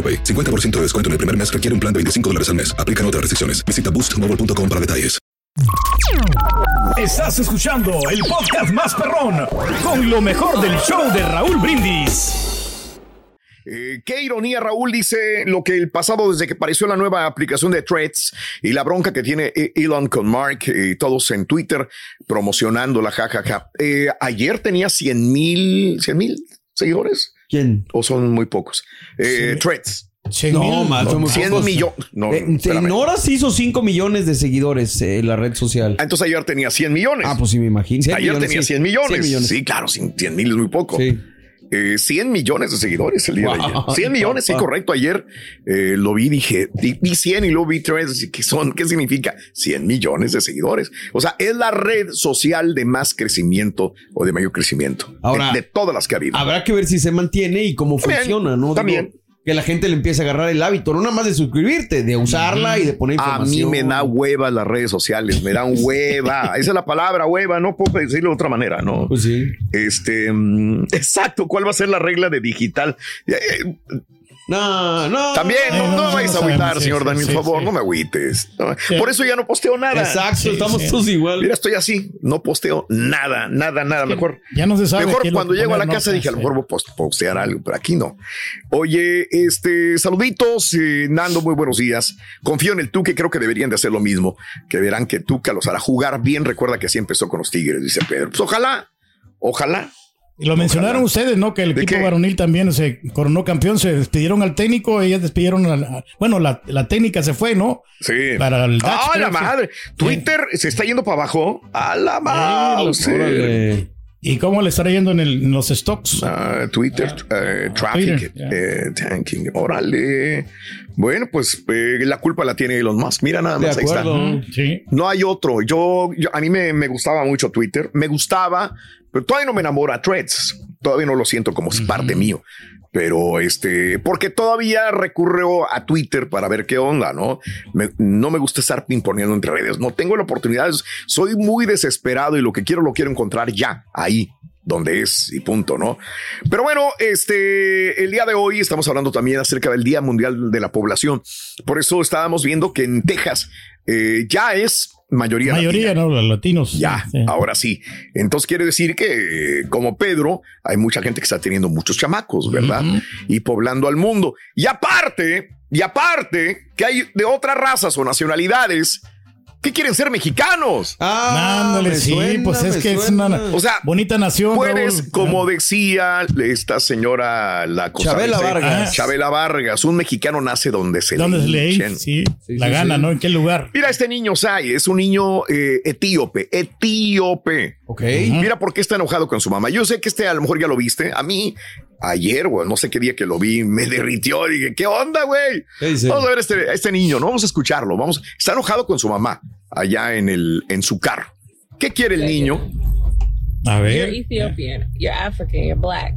AroPay. 50% de descuento en el primer mes requiere un plan de 25 dólares al mes. Aplican otras restricciones. Visita boostmobile.com para detalles. Estás escuchando el podcast más perrón con lo mejor del show de Raúl Brindis. Eh, qué ironía, Raúl dice lo que el pasado desde que apareció la nueva aplicación de Threads y la bronca que tiene eh, Elon con Mark y todos en Twitter promocionando la jajaja. Eh, ayer tenía 100 mil, 100 mil seguidores. ¿Quién? ¿O son muy pocos? Eh, Threads. No, más, muy 100 pocos. millones. No, Eh, en horas hizo 5 millones de seguidores eh, la red social. Ah, Entonces ayer tenía 100 millones. Ah, pues sí, me imagino. 100 Ayer millones, tenía sí. 100 millones. 100 millones. Sí, claro, 100 mil es muy poco. Sí. Eh, 100 millones de seguidores el día de ayer. Wow, 100 millones, sí, correcto. Ayer eh, lo vi, dije, di- vi 100 y luego vi 3. ¿Qué son? ¿Qué significa? 100 millones de seguidores. O sea, es la red social de más crecimiento o de mayor crecimiento. Ahora, de, de todas las que ha habido. Habrá que ver si se mantiene y cómo También, funciona, ¿no? Digo, también. Que la gente le empiece a agarrar el hábito, no nada más de suscribirte, de usarla y de poner A información. mí me da hueva las redes sociales, me dan hueva. Esa es la palabra, hueva, no puedo decirlo de otra manera, ¿no? Pues sí. Este, mm, exacto, ¿cuál va a ser la regla de digital? No, no. También, no, no, no, no, me vayas no a agüitar, sí, señor sí, Daniel, sí, por favor, no me agüites. Por eso ya no posteo nada. Exacto, estamos todos igual. Mira, estoy así, no posteo nada, nada, nada. Mejor, Ya no se sabe. mejor cuando llego a la casa dije, a lo mejor voy a post- postear algo, pero aquí no. Oye, este, saluditos, eh, Nando, muy buenos días. Confío en el Tuque, creo que deberían de hacer lo mismo, que verán que Tuca los hará jugar bien. Recuerda que así empezó con los Tigres, dice Pedro. Pues ojalá, ojalá. Y lo mencionaron ustedes, ¿no? Que el ¿De equipo qué? varonil también se coronó campeón, se despidieron al técnico, ellas despidieron a la, bueno, la, la técnica se fue, ¿no? Sí. Para el Dutch, ¡Ah, la sí. madre! Twitter se está yendo para abajo. ¡A la! Órale. ¿Y cómo le estará yendo en, el- en los stocks? Ah, Twitter, eh, traffic, Twitter, eh, tanking. Órale. Bueno, pues eh, la culpa la tiene Elon Musk. Mira nada De más, ahí está. Sí. No hay otro. Yo, yo- a mí me, me gustaba mucho Twitter. Me gustaba, pero todavía no me enamora Threads. Todavía no lo siento como es parte mío. Pero este, porque todavía recurro a Twitter para ver qué onda, ¿no? Me- no me gusta estar pimponeando entre redes. No tengo la oportunidad. Soy muy desesperado y lo que quiero lo quiero encontrar ya, ahí donde es y punto, ¿no? Pero bueno, este, el día de hoy estamos hablando también acerca del Día Mundial de la Población. Por eso estábamos viendo que en Texas eh, ya es mayoría. Mayoría, latina. ¿no? Los latinos. Ya, Sí. ahora sí. Entonces quiere decir que, como Pedro, hay mucha gente que está teniendo muchos chamacos, ¿verdad? Y poblando al mundo. Y aparte, y aparte, que hay de otras razas o nacionalidades que quieren ser mexicanos. Ah, me sí, suena, pues es que es una O sea, bonita nación. Puedes, Raúl. como decía esta señora, la Chabela costarricense, Vargas. Chabela Vargas, un mexicano nace donde se ¿Dónde le se le sí, Sí, la sí, gana, sí. ¿no? ¿En qué lugar? Mira, este niño Sai es un niño eh, etíope, etíope. Ok. Mira por qué está enojado con su mamá. Yo sé que este a lo mejor ya lo viste. A mí, ayer, güey, no sé qué día que lo vi, me derritió. Dije, ¿qué onda, güey? Vamos a ver este, a este niño, ¿no? Vamos a escucharlo. Vamos. Está enojado con su mamá allá en, el, en su carro. ¿Qué quiere el niño? A You're ver. Ethiopian. You're African. You're black.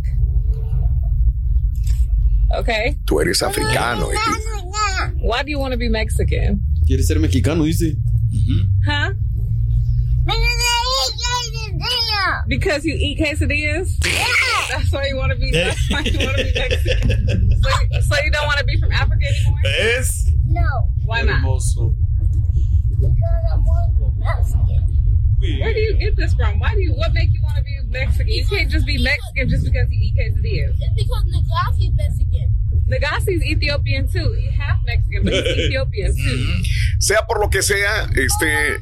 Okay. Tú eres africano. Eti- Why do you want to be Mexican? Quiere ser mexicano, dice. Huh? Because you eat quesadillas? That's why you want to be. That's why you want to be Mexican. So, so you don't want to be from Africa anymore? Yes. No, Why not? Hermoso. because I want to be Mexican. Where do you get this from? Why do you? What make you want to be Mexican? You can't just be Mexican just because you eat quesadillas. It's because Nagashi is Mexican. Legacy's Ethiopian too. He's half Mexican, but he's Ethiopian too. Sea por lo que sea, este.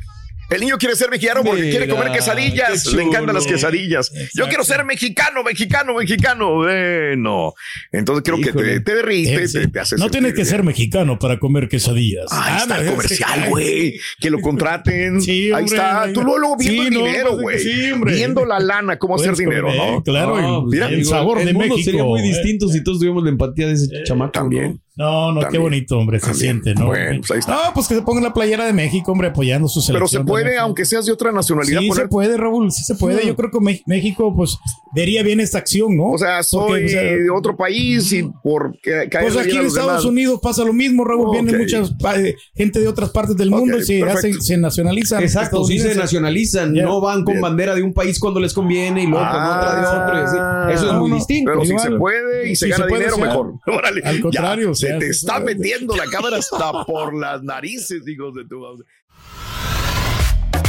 El niño quiere ser mexicano porque Mira, quiere comer quesadillas. Le encantan las quesadillas. Yo quiero ser mexicano, mexicano, mexicano. Bueno, entonces creo que Híjole. te, te derrite, Eh, sí. te, te hace no tienes que bien. ser mexicano para comer quesadillas. Ahí está el comercial, güey. Que lo contraten. Sí, Ahí está. ahí- Tú luego, viendo Sí, el no, dinero, pues, güey. sí, viendo la lana, cómo hacer dinero, comer, ¿no? Claro, No, el- pues, el sabor el de mundo México. sería muy eh. distinto si todos tuviéramos la empatía de ese chamaco. También. No, no, qué También. bonito, hombre, se También. siente, ¿no? Bueno, pues ahí está. No, pues que se pongan la playera de México, hombre, apoyando su Pero selección. se puede, aunque seas de otra nacionalidad, Sí, poner se puede, Raúl, sí se puede. Yo creo que México, pues, vería bien esta acción, ¿no? O sea, soy Porque, o sea, de otro país y por Pues aquí en Estados demás. Unidos pasa lo mismo, Raúl. Ok. Vienen muchas pa- eh, gente de otras partes del mundo y se, hacen, se nacionalizan. Exacto, sí se nacionalizan, no van con bandera de un país cuando les conviene y luego con otra de otro y así. Eso es no, muy no, distinto. Pero si Igual. se puede y se Si gana se puede, dinero, mejor. Órale. Al Ya, contrario, se se te está metiendo la cámara hasta por las narices, hijos de tu.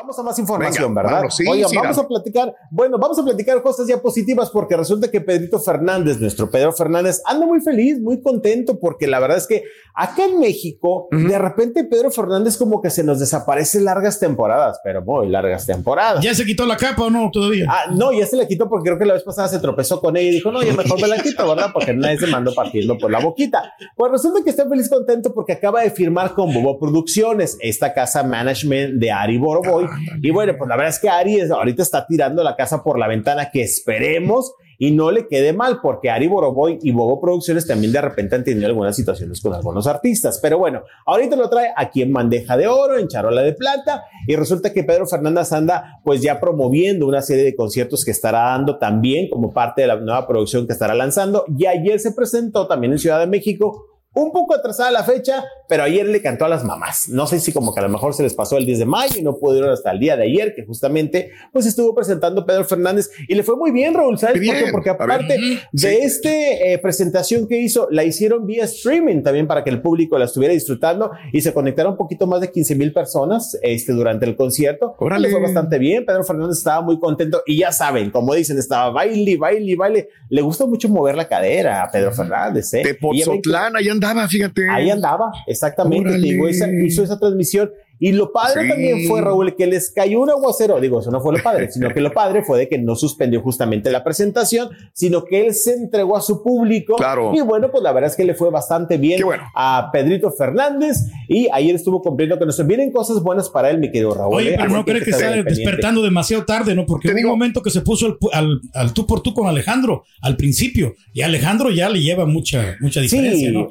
Vamos a más información, Venga, ¿verdad? vámonos. Sí, Oigan, sí, vamos dale. a platicar, bueno, vamos a platicar cosas ya positivas porque resulta que Pedrito Fernández, nuestro Pedro Fernández, anda muy feliz, muy contento porque la verdad es que acá en México, de repente Pedro Fernández como que se nos desaparece largas temporadas, pero muy largas temporadas. ¿Ya se quitó la capa o no todavía? Ah, no, ya se la quitó porque creo que la vez pasada se tropezó con ella y dijo, no, ya mejor me la quito, ¿verdad? Porque nadie se mandó partiendo por la boquita. Pues resulta que está feliz contento porque acaba de firmar con Bobo Producciones, esta casa management de Ari Boroboy. Y bueno, pues la verdad es que Ari es- ahorita está tirando la casa por la ventana que esperemos y no le quede mal porque Ari Boroboy y Bobo Producciones también de repente han tenido algunas situaciones con algunos artistas. Pero bueno, ahorita lo trae aquí en bandeja de oro, en charola de plata y resulta que Pedro Fernández anda pues ya promoviendo una serie de conciertos que estará dando también como parte de la nueva producción que estará lanzando y ayer se presentó también en Ciudad de México un poco atrasada la fecha, pero ayer le cantó a las mamás. No sé si como que a lo mejor se les pasó el 10 de mayo y no pudieron hasta el día de ayer, que justamente pues estuvo presentando Pedro Fernández y le fue muy bien, Raúl, ¿sabes Bien, por qué? Porque ver. aparte Sí. de este eh, presentación que hizo, la hicieron vía streaming también para que el público la estuviera disfrutando y se conectaron un poquito más de 15 mil personas este, durante el concierto. Órale. Le fue bastante bien, Pedro Fernández estaba muy contento y ya saben, como dicen, estaba baile, baile, baile. Le gusta mucho mover la cadera a Pedro Fernández. ¿eh? De Pozotlán, ahí andaba, fíjate. Ahí andaba, exactamente. Digo, esa- hizo esa transmisión. Y lo padre Sí. también fue, Raúl, que les cayó un aguacero. Digo, eso no fue lo padre, sino que lo padre fue de que no suspendió justamente la presentación, sino que él se entregó a su público. Claro. Y bueno, pues la verdad es que le fue bastante bien bueno. a Pedrito Fernández. Y ayer estuvo cumpliendo con eso. Vienen cosas buenas para él, mi querido Raúl. Oye, ¿eh? pero no crees que estar está despertando demasiado tarde, ¿no? Porque hubo un momento que se puso al, al, al tú por tú con Alejandro al principio. Y Alejandro ya le lleva mucha, mucha diferencia, Sí, ¿no?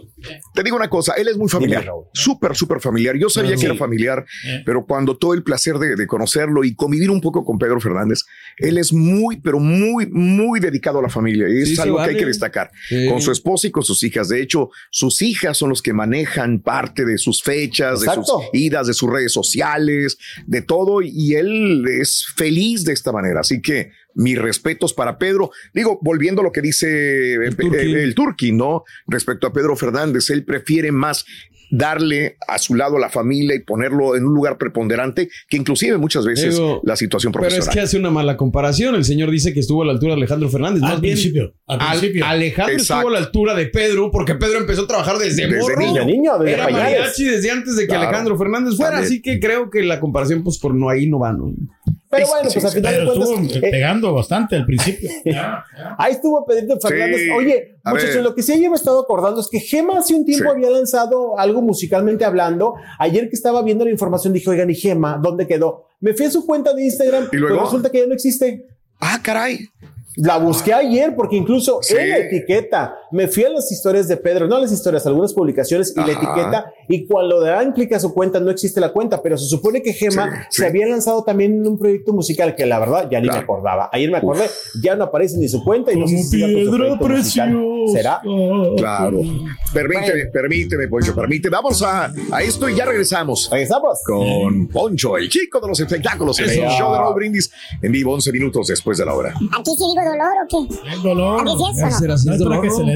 Te digo una cosa, él es muy familiar, súper, súper familiar. Yo sabía Sí. que era familiar, Eh. pero cuando tuve el placer de, de conocerlo y convivir un poco con Pedro Fernández, él es muy, pero muy, muy dedicado a la familia. Y es Sí, algo que hay que destacar. Sí. Con su esposa y con sus hijas. De hecho, sus hijas son los que manejan parte de sus fechas, de sus idas, de sus redes sociales, de todo. Y él es feliz de esta manera. Así que mis respetos para Pedro. Digo, volviendo a lo que dice el, Turqui. el Turqui, ¿no? Respecto a Pedro Fernández, él prefiere más darle a su lado a la familia y ponerlo en un lugar preponderante que inclusive muchas veces Digo, la situación Pero es profesional. que hace una mala comparación. El señor dice que estuvo a la altura de Alejandro Fernández. Al Más bien, principio, al Al- principio. Alejandro Exacto. estuvo a la altura de Pedro porque Pedro empezó a trabajar desde, Desde morro. niño. niño, desde Era pañales. mariachi desde antes de que Claro. Alejandro Fernández fuera. También. Así que creo que la comparación, pues por no ahí no va, ¿no? Pero bueno, sí, pues al final de Pero estuvo cuentas. eh, pegando bastante al principio. Ya, ya. Ahí estuvo Pedrito Fernández. Sí. Oye, muchachos, lo que sí ayer me he estado acordando es que Gema hace un tiempo Sí. había lanzado algo musicalmente hablando. Ayer que estaba viendo la información dije, oigan, ¿y Gema dónde quedó? Me fui a su cuenta de Instagram ¿Y luego? pues resulta que ya no existe. Ah, caray. La busqué ayer porque incluso Sí. en la etiqueta me fui a las historias de Pedro, no a las historias, algunas publicaciones y la etiqueta. Y cuando le dan clic a su cuenta, no existe la cuenta, pero se supone que Gema Sí, se sí. había lanzado también en un proyecto musical que la verdad ya ni Claro. me acordaba. Ayer me acordé, ya no aparece ni su cuenta y no sé si siga con su. ¿Será? Claro. Permíteme, permíteme, Poncho, permíteme. Vamos a, a esto y ya regresamos. Regresamos. Con Poncho, el chico de los espectáculos, en el show de Raúl Brindis, en vivo 11 minutos después de la hora. ¿Aquí sí digo dolor o qué? El dolor. ¿A qué sí es o no? Será así, No es es dolor. que se le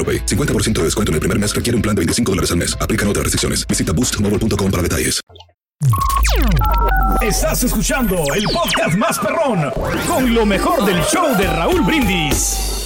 AroPay. 50% de descuento en el primer mes requiere un plan de 25 dólares al mes. Aplican otras restricciones. Visita boostmobile.com para detalles. Estás escuchando el podcast más perrón con lo mejor del show de Raúl Brindis.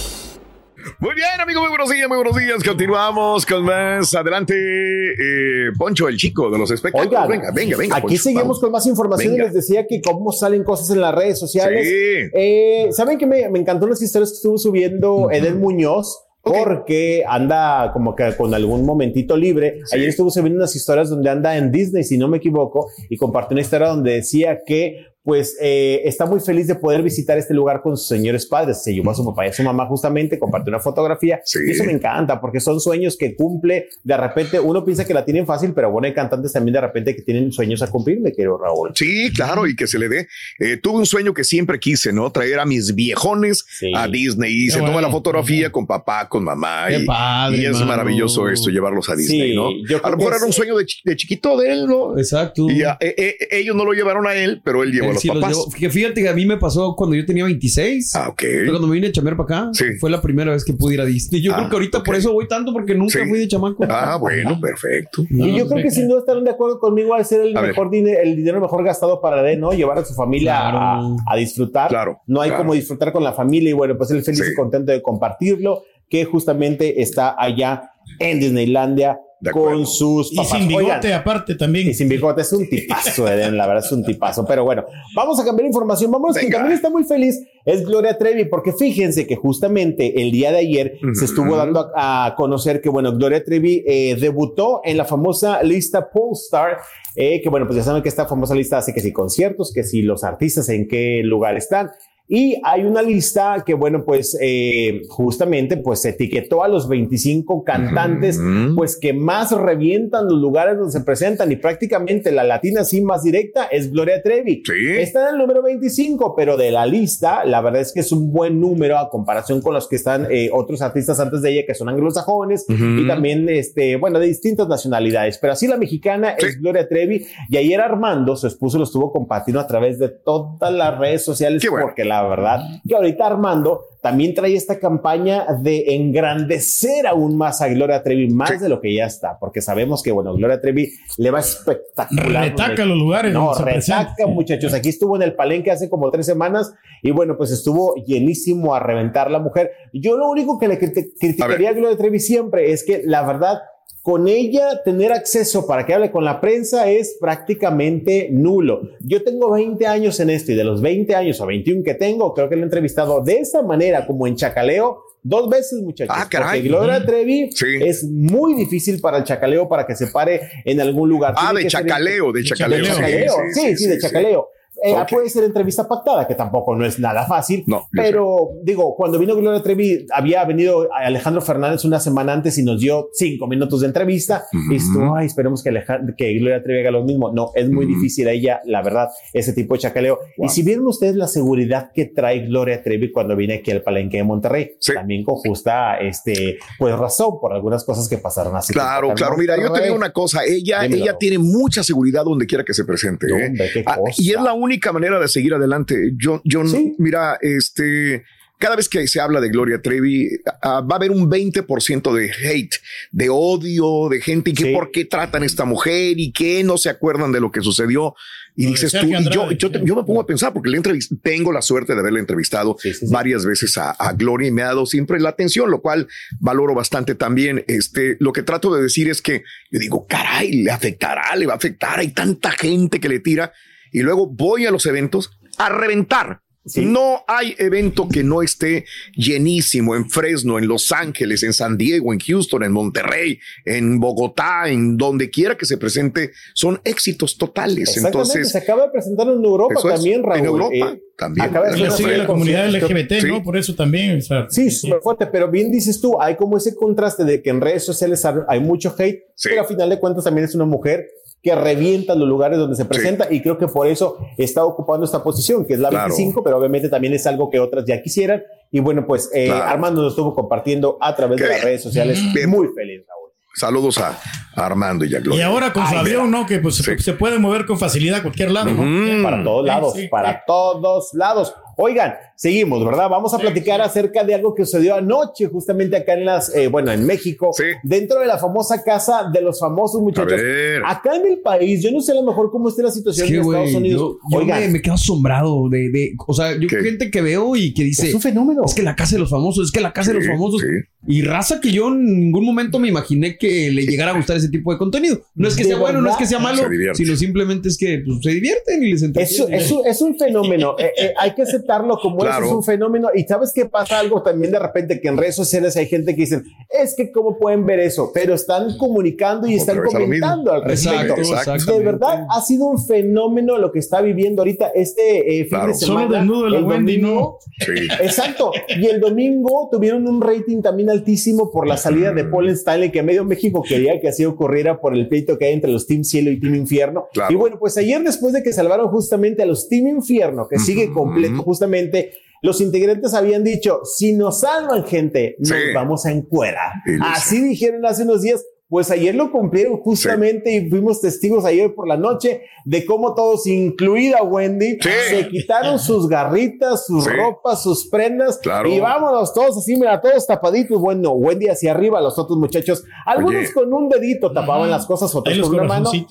Muy bien, amigos, muy buenos días, muy buenos días. Continuamos con más. Adelante, eh, Poncho, el chico de los espectáculos. Oigan, venga, venga, venga. Aquí Poncho, seguimos vamos. con más información Venga. y les decía que cómo salen cosas en las redes sociales. Sí. Eh, ¿Saben que me, me encantó las historias que estuvo subiendo Eden Muñoz? Porque anda como que con algún momentito libre. Ayer estuvo subiendo unas historias donde anda en Disney, si no me equivoco, y compartió una historia donde decía que pues eh, está muy feliz de poder visitar este lugar con sus señores padres. Se llevó a su papá y a su mamá justamente, compartió una fotografía. Y eso me encanta porque son sueños que cumple. De repente uno piensa que la tienen fácil, pero bueno, hay cantantes también de repente que tienen sueños a cumplir, me quiero Raúl. Sí, claro, y que se le dé. Eh, tuve un sueño que siempre quise, ¿no? Traer a mis viejones a Disney y Qué se toma la fotografía con papá, con mamá. Qué y, padre, y es mano. maravilloso esto, llevarlos a Disney, Sí, ¿no? A lo mejor era un sueño de, de chiquito de él, ¿no? Exacto. Y eh, eh, ellos no lo llevaron a él, pero él llevó los sí papás. fíjate que a mí me pasó cuando yo tenía 26. Ah, ok. Cuando me vine a chambear para acá. Fue la primera vez que pude ir a Disney. Yo Ah, creo que ahorita por eso voy tanto porque nunca Sí. fui de chamaco. Ah, bueno, perfecto. Y yo creo que sin duda estarán de acuerdo conmigo al ser el A mejor dinero, el dinero mejor gastado para él, ¿no? Llevar a su familia a, a disfrutar. Claro, No hay claro. como disfrutar con la familia y bueno, pues él feliz Sí. y contento de compartirlo, que justamente está allá en Disneylandia con sus Y papás. sin bigote Oigan, aparte también. y sin bigote, es un tipazo, Eden, la verdad es un tipazo. Pero bueno, vamos a cambiar información. Vamos, quien también está muy feliz es Gloria Trevi, porque fíjense que justamente el día de ayer se estuvo dando a, a conocer que, bueno, Gloria Trevi eh, debutó en la famosa lista Polestar, eh, que bueno, pues ya saben que esta famosa lista hace que si conciertos, que si los artistas en qué lugar están. Y hay una lista que, bueno, pues eh, justamente pues etiquetó a los 25 cantantes, pues que más revientan los lugares donde se presentan y prácticamente la latina así más directa es Gloria Trevi. Está en el número 25, pero de la lista, la verdad es que es un buen número a comparación con los que están eh, otros artistas antes de ella que son anglosajones Ujú. y también, este, bueno, de distintas nacionalidades. Pero así la mexicana es Gloria Trevi y ayer Armando, su esposo, lo estuvo compartiendo a través de todas las redes sociales porque la verdad que ahorita Armando también trae esta campaña de engrandecer aún más a Gloria Trevi, más de lo que ya está, porque sabemos que, bueno, Gloria Trevi le va espectacular. Retaca los lugares No, retaca, muchachos. Aquí estuvo en el palenque hace como tres semanas y bueno, pues estuvo llenísimo a reventar la mujer. Yo lo único que le crit- criticaría a Gloria Trevi siempre es que la verdad, con ella tener acceso para que hable con la prensa es prácticamente nulo. Yo tengo 20 años en esto y de los 20 años o 21 que tengo, creo que le he entrevistado de esa manera, como en Chacaleo, dos veces, muchachos. Ah, caray. Porque Gloria. Trevi es muy difícil para el Chacaleo para que se pare en algún lugar. Ah, de ser- chacaleo, de chacaleo. de Sí, chacaleo. sí, Sí, sí, sí, de sí, chacaleo. Eh, Ok. Puede ser entrevista pactada, que tampoco no es nada fácil. pero digo, cuando vino Gloria Trevi, había venido Alejandro Fernández una semana antes y nos dio cinco minutos de entrevista. Y estuvo, ay, esperemos que, Alejandro, que Gloria Trevi haga lo mismo. No, es muy difícil a ella, la verdad, ese tipo de chacaleo. Y si vieron ustedes la seguridad que trae Gloria Trevi cuando viene aquí al Palenque de Monterrey, también con justa, este, pues razón por algunas cosas que pasaron así. Claro, claro. Mira, yo te digo una cosa. Ella, Dímelo. ella tiene mucha seguridad donde quiera que se presente. No, ¿eh? Ah, y es la única manera de seguir adelante. Yo, yo, mira, este, cada vez que se habla de Gloria Trevi, ah, va a haber un 20% de hate, de odio, de gente y que por qué tratan a esta mujer y que no se acuerdan de lo que sucedió. Y dices tú, y yo, yo, te- yo me pongo a pensar porque le tengo la suerte de haberle entrevistado varias veces a, a Gloria y me ha dado siempre la atención, lo cual valoro bastante también. Este, lo que trato de decir es que yo digo, caray, le afectará, le va a afectar. Hay tanta gente que le tira y luego voy a los eventos a reventar. No hay evento que no esté llenísimo en Fresno, en Los Ángeles, en San Diego, en Houston, en Monterrey, en Bogotá, en donde quiera que se presente, son éxitos totales. Exactamente, Entonces, se acaba de presentar en Europa Eso es, también, Raúl. en Europa Eh, también. acaba de un la comunidad. LGBT, Sí. ¿no? Por eso también. o sea, Sí, súper fuerte, pero bien dices tú, hay como ese contraste de que en redes sociales hay hay mucho hate, Sí. pero a final de cuentas también es una mujer que revienta los lugares donde se presenta y creo que por eso está ocupando esta posición, que es la Claro. 25, pero obviamente también es algo que otras ya quisieran. Y bueno, pues eh, Claro. Armando nos estuvo compartiendo a través Qué de las redes sociales. Bien. Muy feliz, Raúl. saludos a, Armando y a Gloria. Y ahora con su avión, ¿no? Que pues Sí. se, puede mover con facilidad a cualquier lado, ¿no? Mm. Para todos lados, sí, para todos lados. Oigan, seguimos, ¿verdad? Vamos a platicar acerca de algo que sucedió anoche, justamente acá en las, eh, bueno, en México, Sí. dentro de la famosa casa de los famosos muchachos. ver. Acá en el país, yo no sé a lo mejor cómo esté la situación Es que, en Estados Unidos. yo, yo Oigan, me, me quedo asombrado de, de- o sea, yo ¿Qué? gente que veo y que dice, es un fenómeno. es que la casa de los famosos, es que la casa de los famosos. sí. Y raza que yo en ningún momento me imaginé que le llegara a gustar ese tipo de contenido. No es que De sea bueno, no es que sea malo, se sino simplemente es que pues, se divierten y les Es, entretiene. es un- es un fenómeno, eh, eh, hay que aceptarlo como Claro. eso, es un fenómeno. Y sabes que pasa algo también de repente que en redes sociales hay gente que dicen, es que cómo pueden ver eso, pero están comunicando y Otra están comentando al respecto. Exacto. De verdad ha sido un fenómeno lo que está viviendo ahorita este eh, fin Claro. de Solo semana. desnudo de la el Wendy, domingo. Sí. Exacto. Y el domingo tuvieron un rating también altísimo por la salida de Paul Stanley, que medio México quería que así ocurriera por el pleito que hay entre los Team Cielo y Team Infierno. Claro. Y bueno, pues ayer después de que salvaron justamente a los Team Infierno, que sigue completo justamente, los integrantes habían dicho, si nos salvan gente, nos Sí. vamos a encuerar. Así dijeron hace unos días. Pues ayer lo cumplieron justamente y fuimos testigos ayer por la noche de cómo todos, incluida Wendy, Sí. se quitaron sus garritas, sus Sí. ropas, sus prendas Claro. y vámonos todos así, mira, todos tapaditos. Bueno, Wendy hacia arriba, los otros muchachos, algunos Oye. con un dedito tapaban Ajá. las cosas, otros con una mano, ¿eh?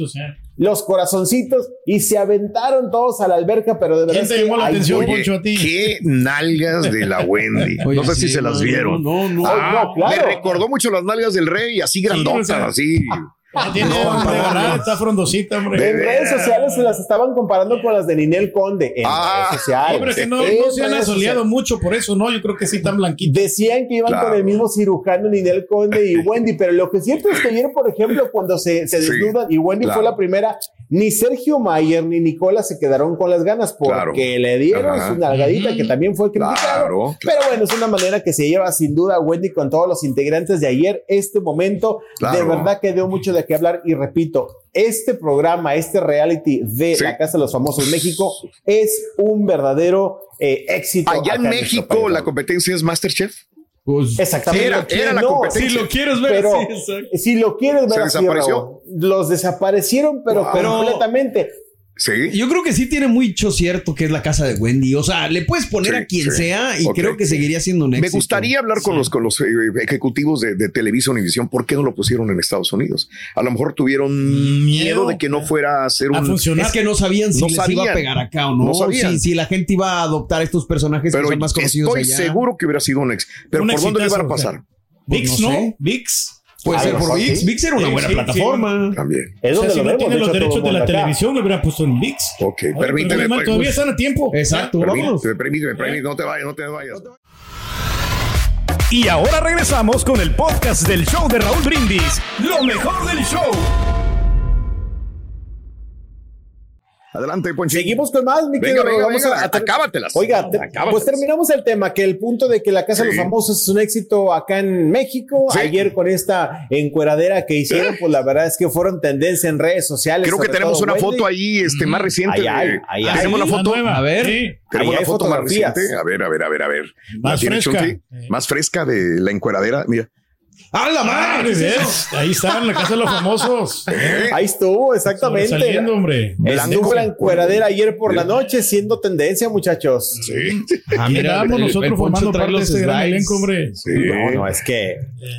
Los corazoncitos y se aventaron todos a la alberca, pero de verdad. ¿Quién te llamó la atención, Oye, Poncho, a ti? qué nalgas de la Wendy. Oye, no sé sí, si se las vieron. No, no, no. Ah, no, claro. Me recordó mucho las nalgas del rey, así grandotas, o sea, así. Ya tiene está frondosita, hombre. En redes sociales se las estaban comparando con las de Ninel Conde. En Ah, redes sociales. Hombre, que no, no se han asoleado mucho por eso, ¿no? Yo creo que sí están blanquitos. Decían que iban Claro. con el mismo cirujano Ninel Conde y Wendy, pero lo que es cierto es que ayer, por ejemplo, cuando se, se Sí, desnudan y Wendy claro. fue la primera, ni Sergio Mayer ni Nicola se quedaron con las ganas porque Claro. le dieron Ajá. su nalgadita que también fue criticado. Claro, Pero bueno, es una manera que se lleva sin duda Wendy con todos los integrantes de ayer. Este momento Claro. de verdad que dio mucho de qué hablar y repito, este programa, este reality de Sí. la Casa de los Famosos México es un verdadero eh, éxito. Allá en México país. la competencia es Masterchef. Pues, Exactamente. Era- era la No, competencia. si lo quieres ver, pero sí, exacto. si lo quieres ver Se así, desapareció. Raúl, los desaparecieron, pero Wow. Pero- completamente. Sí. Yo creo que sí tiene mucho cierto que es la casa de Wendy. O sea, le puedes poner Sí, a quien sí. sea y creo que seguiría siendo un Me éxito. gustaría hablar con los, con los eh, ejecutivos de, de Televisa Univisión. ¿Por qué no lo pusieron en Estados Unidos? A lo mejor tuvieron miedo, Miedo. de que no fuera a ser A un. funcionar. Es que no sabían si No les iba sabían. a pegar acá o no. No sabían. Si, si la gente iba a adoptar estos personajes Pero que son más conocidos estoy allá. seguro que hubiera sido un ex. Pero Un ¿por dónde le iban a pasar? Pues VIX, no ¿no? sé. VIX. Puede ser por VIX. sí. VIX era una Sí, buena sí, plataforma. También. Es O sea, si no tienen los derechos de la acá. televisión, lo hubieran puesto en VIX. Ok, Oye, permíteme. pero, pues, Todavía están a tiempo. Exacto, permíteme, vámonos. permíteme, permíteme, no te vayas, no te vayas. Y ahora regresamos con el podcast del show de Raúl Brindis. Lo mejor del show. Adelante, Poncho. Seguimos con más, mi Venga, querido venga. Vamos venga, a- a ter- acábatelas. Oiga, te- Acábatelas. pues terminamos el tema, que el punto de que la Casa de los Famosos es un éxito acá en México. Sí. Ayer con esta encueradera que hicieron, pues la verdad es que fueron tendencia en redes sociales. Creo que tenemos una Wendy. foto ahí este, más reciente. Ahí hay, ahí hay. Tenemos la Sí, foto. nueva. A ver. Sí. Tenemos Ahí la foto más reciente. A ver, a ver, a ver, a ver. Más ¿La tiene fresca. Más fresca de la encueradera. Mira. ¡Ah, la Ah, madre! ¿qué es. Ahí está, en la casa de los famosos. Ahí estuvo, exactamente. Saliendo, hombre. Estuvo la encueradera ayer por la noche siendo tendencia, muchachos. Sí. Ah, Mira, nosotros el- el formando parte de los este gran elenco, hombre. Sí. No, no, es que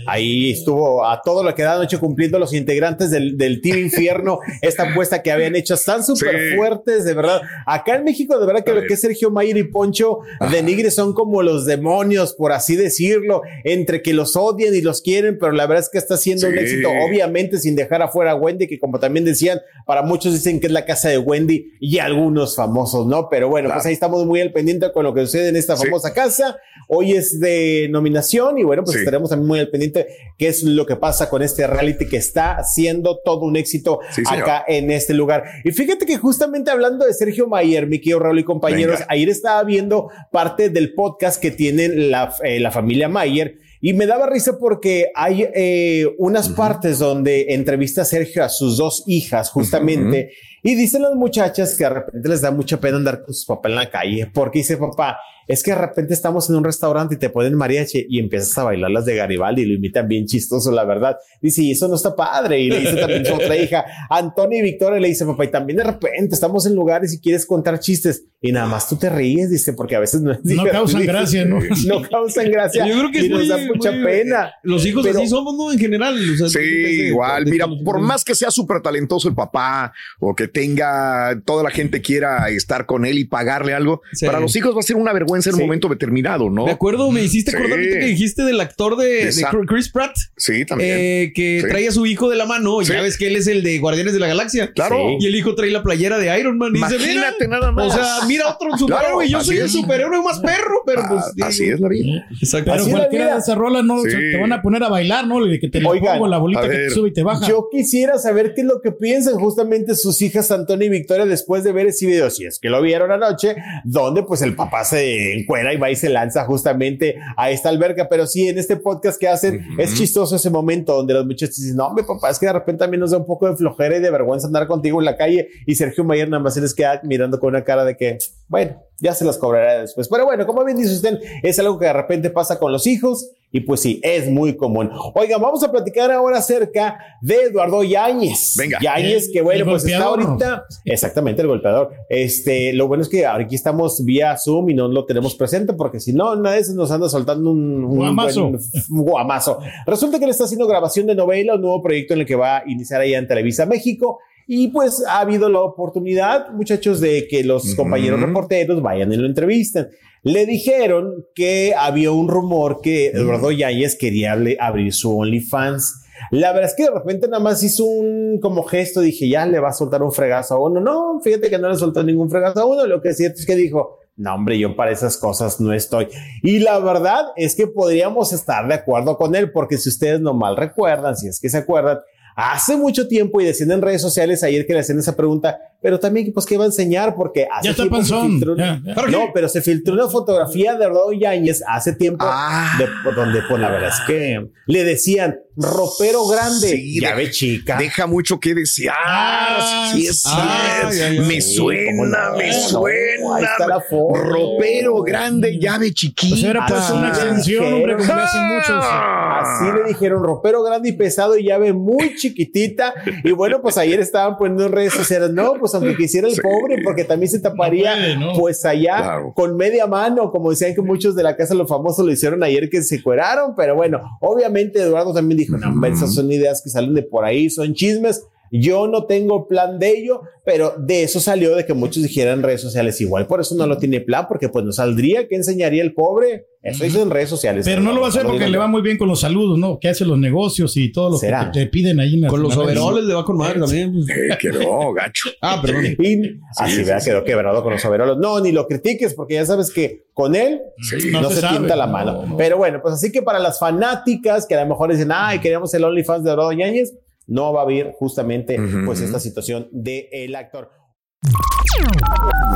ahí estuvo a todo lo que da noche cumpliendo los integrantes del, del Team Infierno, esta apuesta que habían hecho. Están súper Sí. fuertes, de verdad. Acá en México, de verdad que A lo que es Sergio Mayer y Poncho de Nigre son como los demonios, por así decirlo, entre que los odian y los quieren, pero la verdad es que está siendo un éxito, obviamente sin dejar afuera a Wendy, que como también decían, para muchos dicen que es la casa de Wendy y algunos famosos, ¿no? Pero bueno, pues ahí estamos muy al pendiente con lo que sucede en esta Sí. famosa casa. Hoy es de nominación y bueno, pues Sí. estaremos también muy al pendiente qué es lo que pasa con este reality que está siendo todo un éxito acá en este lugar. Y fíjate que justamente hablando de Sergio Mayer, mi querido Raúl y compañeros, Venga. ayer estaba viendo parte del podcast que tienen la, eh, la familia Mayer. Y me daba risa porque hay eh, unas partes donde entrevista a Sergio a sus dos hijas, justamente, y dicen las muchachas que de repente les da mucha pena andar con sus papás en la calle, porque dice papá, es que de repente estamos en un restaurante y te ponen mariachi y empiezas a bailar las de Garibaldi y lo imitan bien chistoso, la verdad. Dice, y eso no está padre. Y le dice también su otra hija, Antonio y Victoria, le dice, papá, y también de repente estamos en lugares y quieres contar chistes y nada más tú te ríes, dice, porque a veces no es No causan gracia, ¿no? No causan gracia. Yo creo que y es nos muy- da mucha muy- pena. Los hijos Pero- así somos, ¿no? En general. o sea, Sí, igual. de- Mira, por más que sea súper talentoso el papá o que tenga toda la gente quiera estar con él y pagarle algo, Sí. para los hijos va a ser una vergüenza en Sí. un momento determinado, ¿no? Me acuerdo, me hiciste Sí. acordar que dijiste del actor de, de Esa- Chris Pratt. Sí, también. eh, que Sí. trae a su hijo de la mano. y Sí. Ya ves que él es el de Guardianes de la Galaxia. Claro. Y el hijo trae la playera de Iron Man. Y dice, mira, Imagínate nada más. O sea, mira otro superhéroe. yo soy el superhéroe más perro, pero Ah, pues. así es la vida. Exacto. Pero Así cualquiera de esas rolas no te van a poner a bailar, ¿no? De que te la Oigan, pongo la bolita que te sube y te baja. Yo quisiera saber qué es lo que piensan justamente sus hijas Antonio y Victoria después de ver ese video, si es que lo vieron anoche, donde pues el papá se encuera y va y se lanza justamente a esta alberca. Pero sí, en este podcast que hacen, es chistoso ese momento donde los muchachos dicen, no, mi papá, es que de repente también nos da un poco de flojera y de vergüenza andar contigo en la calle. Y Sergio Mayer nada más se les queda mirando con una cara de que, bueno, ya se las cobrará después. Pero bueno, como bien dice usted, es algo que de repente pasa con los hijos y pues sí, es muy común. Oigan, vamos a platicar ahora acerca de Eduardo Yáñez. Venga. Yáñez, que bueno, El pues está golpeador. ahorita, exactamente el golpeador. Este, lo bueno es que ahora aquí estamos vía Zoom y no lo tenemos presente porque si no, una vez nos anda soltando un, un Guamazo. buen- un guamazo. Resulta que él está haciendo grabación de novela, un nuevo proyecto en el que va a iniciar allá en Televisa México. Y pues ha habido la oportunidad, muchachos, de que los compañeros reporteros vayan y lo entrevisten. Le dijeron que había un rumor que Eduardo Yáñez quería abrir su OnlyFans. La verdad es que de repente nada más hizo un como gesto, dije, ya le va a soltar un fregazo a uno. No, fíjate que no le soltó ningún fregazo a uno. Lo que es cierto es que dijo, no, hombre, yo para esas cosas no estoy. Y la verdad es que podríamos estar de acuerdo con él, porque si ustedes no mal recuerdan, si es que se acuerdan, hace mucho tiempo y decían en redes sociales ayer que le hacían esa pregunta, pero también pues que iba a enseñar porque hace Ya está tiempo se panzón. filtró- Ya, ya. no, pero se filtró una fotografía de Eduardo Yáñez hace tiempo Ah. de- donde pues la verdad es que le decían ropero grande, Sí, llave de- chica. Deja mucho que desear. Ah, sí, es ah, ya. Me Sí, suena, no, me no, suena. ahí está la foto. Ropero grande, llave chiquita. Pues era pues una Ah, extensión, hombre, como hacen muchos. Así le dijeron, ropero grande y pesado y llave muy chiquitita. Y bueno, pues ayer estaban poniendo en redes sociales, no, pues aunque quisiera el Sí. pobre, porque también se taparía, No puede, ¿no? pues allá Claro. con media mano, como decían que muchos de la casa de los famosos lo hicieron ayer que se cueraron. Pero bueno, obviamente Eduardo también dijo, no, esas son ideas que salen de por ahí, son chismes. Yo no tengo plan de ello, pero de eso salió de que muchos dijeran en redes sociales igual, por eso no lo tiene plan, porque pues no saldría, ¿qué enseñaría el pobre? Eso hizo en redes sociales. Pero no lo va a hacer porque le va muy bien con los saludos, ¿no? Que hace los negocios y todo lo que ¿Será? te, te piden ahí. en Con los overoles le va con madre también. pues. Eh, quedó gacho. Ah, perdón. Y así vea, quedó quebrado con los overoles. No, ni lo critiques, porque ya sabes que con él Sí. no, No se, se la No, mano. no. Pero bueno, pues así que para las fanáticas que a lo mejor dicen, ay, queríamos el OnlyFans de Dorado Ñañez, no va a haber justamente pues esta situación del el actor.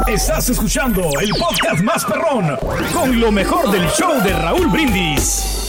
Estás escuchando el podcast más perrón con lo mejor del show de Raúl Brindis.